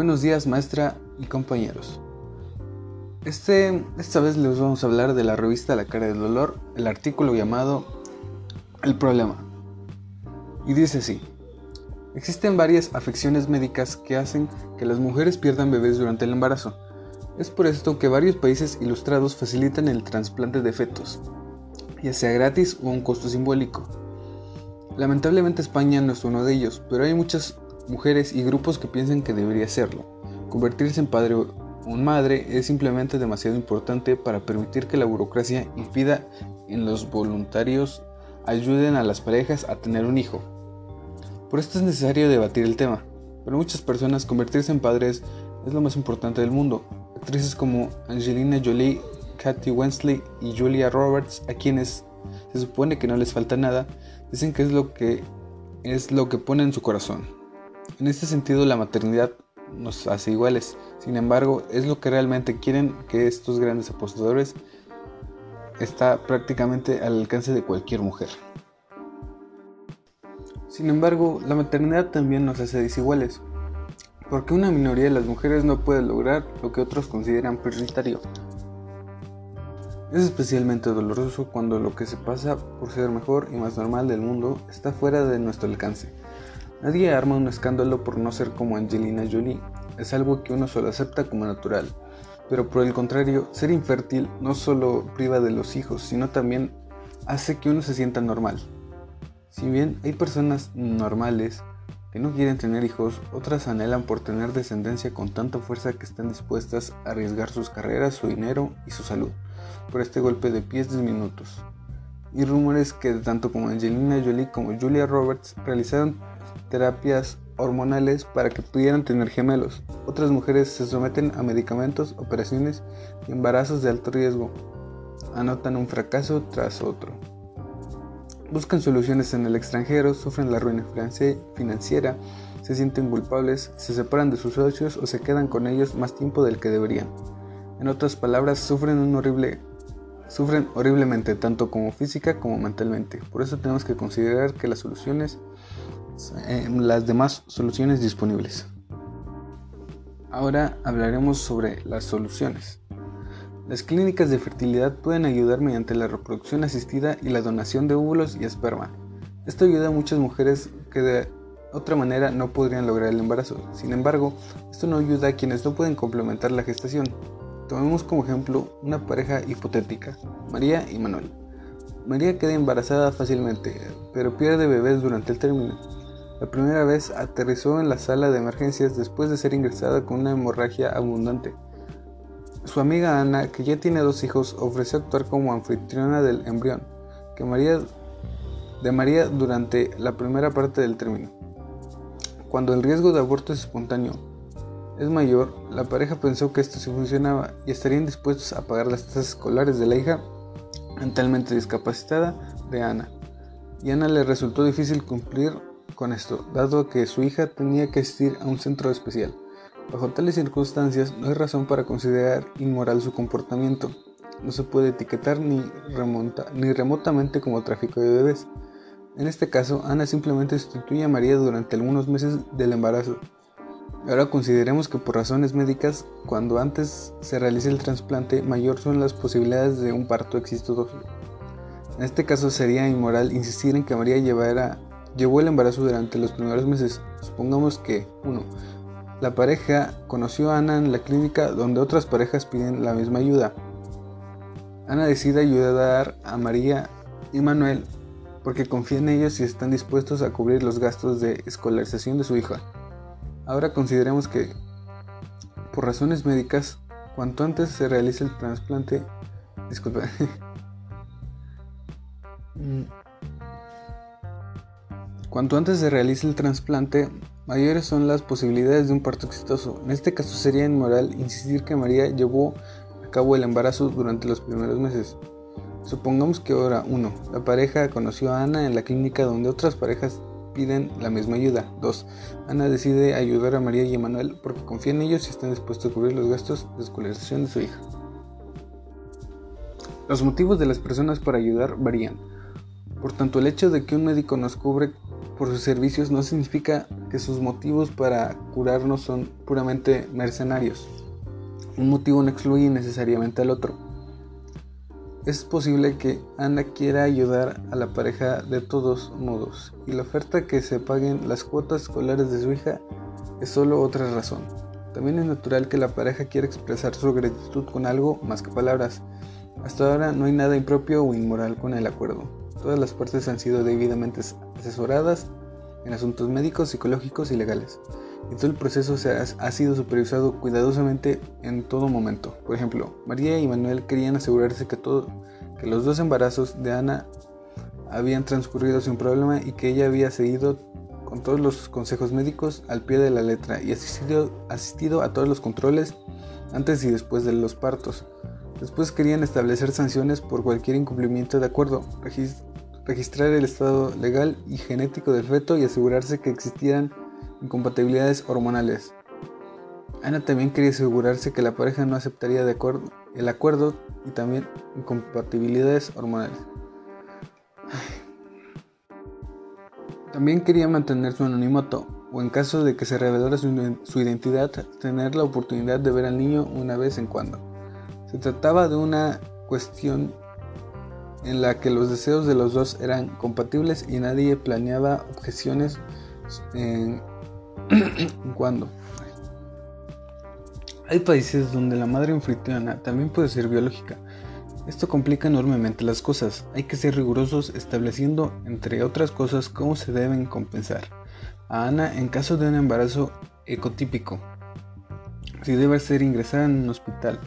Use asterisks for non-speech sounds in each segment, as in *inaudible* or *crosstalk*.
Buenos días maestra y compañeros. Este, esta vez les vamos a hablar de la revista La cara del dolor, el artículo llamado El problema. Y dice así. Existen varias afecciones médicas que hacen que las mujeres pierdan bebés durante el embarazo. Es por esto que varios países ilustrados facilitan el trasplante de fetos, ya sea gratis o a un costo simbólico. Lamentablemente España no es uno de ellos, pero hay muchas mujeres y grupos que piensan que debería serlo. Convertirse en padre o madre es simplemente demasiado importante para permitir que la burocracia impida en los voluntarios ayuden a las parejas a tener un hijo. Por esto es necesario debatir el tema. Para muchas personas convertirse en padres es lo más importante del mundo. Actrices como Angelina Jolie, Kathy Wensley y Julia Roberts, a quienes se supone que no les falta nada, dicen que es lo que es lo que pone en su corazón. En este sentido, la maternidad nos hace iguales. Sin embargo, es lo que realmente quieren que estos grandes apostadores está prácticamente al alcance de cualquier mujer. Sin embargo, la maternidad también nos hace desiguales, porque una minoría de las mujeres no puede lograr lo que otros consideran prioritario. Es especialmente doloroso cuando lo que se pasa por ser mejor y más normal del mundo está fuera de nuestro alcance. Nadie arma un escándalo por no ser como Angelina Jolie, es algo que uno solo acepta como natural. Pero por el contrario, ser infértil no solo priva de los hijos, sino también hace que uno se sienta normal. Si bien hay personas normales que no quieren tener hijos, otras anhelan por tener descendencia con tanta fuerza que están dispuestas a arriesgar sus carreras, su dinero y su salud por este golpe de pies diminutos. Y rumores que tanto como Angelina Jolie como Julia Roberts realizaron terapias hormonales para que pudieran tener gemelos. Otras mujeres se someten a medicamentos, operaciones y embarazos de alto riesgo. Anotan un fracaso tras otro. Buscan soluciones en el extranjero, sufren la ruina financiera, se sienten culpables, se separan de sus socios o se quedan con ellos más tiempo del que deberían. En otras palabras, sufren un horrible sufren horriblemente tanto como física como mentalmente. Por eso tenemos que considerar que las soluciones eh, las demás soluciones disponibles. Ahora hablaremos sobre las soluciones. Las clínicas de fertilidad pueden ayudar mediante la reproducción asistida y la donación de óvulos y esperma. Esto ayuda a muchas mujeres que de otra manera no podrían lograr el embarazo. Sin embargo, esto no ayuda a quienes no pueden complementar la gestación. Tomemos como ejemplo una pareja hipotética, María y Manuel. María queda embarazada fácilmente, pero pierde bebés durante el término. La primera vez aterrizó en la sala de emergencias después de ser ingresada con una hemorragia abundante. Su amiga Ana, que ya tiene dos hijos, ofreció actuar como anfitriona del embrión que María, de María durante la primera parte del término. Cuando el riesgo de aborto es espontáneo es mayor, la pareja pensó que esto sí funcionaba y estarían dispuestos a pagar las tasas escolares de la hija mentalmente discapacitada de Ana. Y Ana le resultó difícil cumplir esto, dado que su hija tenía que asistir a un centro especial. Bajo tales circunstancias no hay razón para considerar inmoral su comportamiento. No se puede etiquetar ni, ni remotamente como tráfico de bebés. En este caso, Ana simplemente sustituye a María durante algunos meses del embarazo Ahora consideremos que por razones médicas, cuando antes se realice el trasplante, mayor son las posibilidades de un parto exitoso. En este caso sería inmoral insistir en que María llevara, llevó el embarazo durante los primeros meses. Supongamos que 1. La pareja conoció a Ana en la clínica donde otras parejas piden la misma ayuda. Ana decide ayudar a María y Manuel porque confía en ellos y están dispuestos a cubrir los gastos de escolarización de su hija. Ahora consideremos que, por razones médicas, cuanto antes se realice el trasplante, disculpa, *laughs* mm. Cuanto antes se realice el trasplante, mayores son las posibilidades de un parto exitoso. En este caso sería inmoral insistir que María llevó a cabo el embarazo durante los primeros meses. Supongamos que ahora 1. La pareja conoció a Ana en la clínica donde otras parejas piden la misma ayuda. 2. Ana decide ayudar a María y Emanuel porque confía en ellos y están dispuestos a cubrir los gastos de escolarización de su hija. Los motivos de las personas para ayudar varían. Por tanto, el hecho de que un médico nos cubre por sus servicios no significa que sus motivos para curarnos son puramente mercenarios. Un motivo no excluye necesariamente al otro. Es posible que Ana quiera ayudar a la pareja de todos modos y la oferta que se paguen las cuotas escolares de su hija es solo otra razón. También es natural que la pareja quiera expresar su gratitud con algo más que palabras. Hasta ahora no hay nada impropio o inmoral con el acuerdo. Todas las partes han sido debidamente asesoradas en asuntos médicos, psicológicos y legales. Y todo el proceso se ha, sido supervisado cuidadosamente en todo momento. Por ejemplo, María y Manuel querían asegurarse que, todo, que los dos embarazos de Ana habían transcurrido sin problema y que ella había seguido con todos los consejos médicos al pie de la letra y asistido, asistido a todos los controles antes y después de los partos. Después querían establecer sanciones por cualquier incumplimiento de acuerdo, registrar el estado legal y genético del feto y asegurarse que existieran incompatibilidades hormonales. Ana también quería asegurarse que la pareja no aceptaría de acuerdo, el acuerdo y también incompatibilidades hormonales. También quería mantener su anonimato o en caso de que se revelara su, su identidad, tener la oportunidad de ver al niño una vez en cuando. Se trataba de una cuestión en la que los deseos de los dos eran compatibles y nadie planeaba objeciones en, *clears throat* cuando. Hay países donde la madre anfitriona también puede ser biológica. Esto complica enormemente las cosas. Hay que ser rigurosos estableciendo, entre otras cosas, cómo se deben compensar a Ana en caso de un embarazo ecotípico, si debe ser ingresada en un hospital,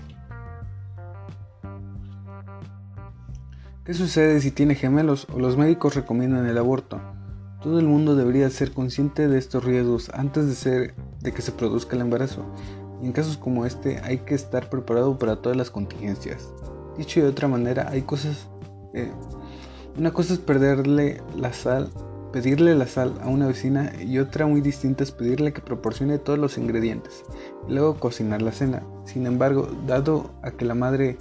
¿Qué sucede si tiene gemelos o los médicos recomiendan el aborto? Todo el mundo debería ser consciente de estos riesgos antes de, ser, de que se produzca el embarazo. Y en casos como este hay que estar preparado para todas las contingencias. Dicho de otra manera, hay cosas... Eh, una cosa es perderle la sal, pedirle la sal a una vecina y otra muy distinta es pedirle que proporcione todos los ingredientes y luego cocinar la cena. Sin embargo, dado a que la madre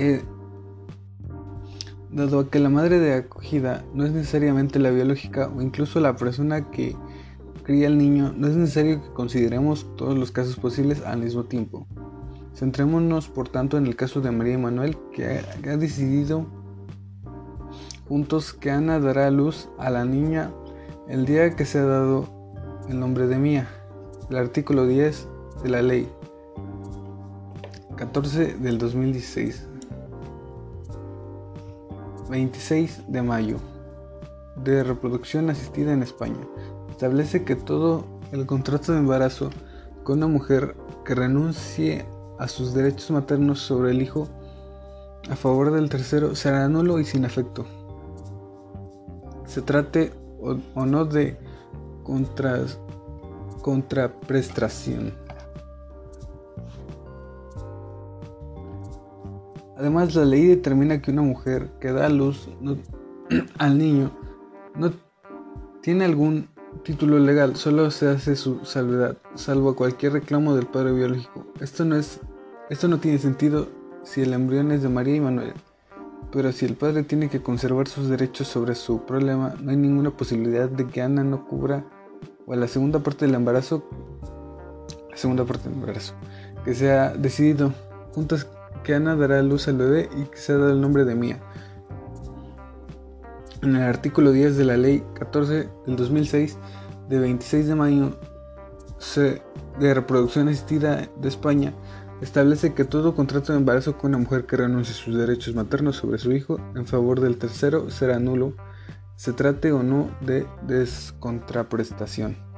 eh, dado que la madre de acogida no es necesariamente la biológica o incluso la persona que cría al niño, no es necesario que consideremos todos los casos posibles al mismo tiempo. Centrémonos por tanto en el caso de María Manuel que ha, decidido juntos que Ana dará a luz a la niña el día que se ha dado el nombre de Mía, el artículo 10 de la ley 14 del 2016. 26 de mayo de reproducción asistida en España. Establece que todo el contrato de embarazo con una mujer que renuncie a sus derechos maternos sobre el hijo a favor del tercero será nulo y sin efecto. Se trate o, no de contraprestación. Además, la ley determina que una mujer que da luz *clears throat* al niño no tiene algún título legal, solo se hace su salvedad, salvo cualquier reclamo del padre biológico. Esto no es, esto no tiene sentido si el embrión es de María y Manuel. Pero si el padre tiene que conservar sus derechos sobre su problema, no hay ninguna posibilidad de que Ana no cubra o a la segunda parte del embarazo, la segunda parte del embarazo, que sea decidido juntas que Ana dará luz al bebé y que se dado el nombre de Mía. En el artículo 10 de la Ley 14 del 2006, de 26 de mayo de reproducción asistida de España, establece que todo contrato de embarazo con una mujer que renuncie sus derechos maternos sobre su hijo en favor del tercero será nulo, se trate o no de descontraprestación.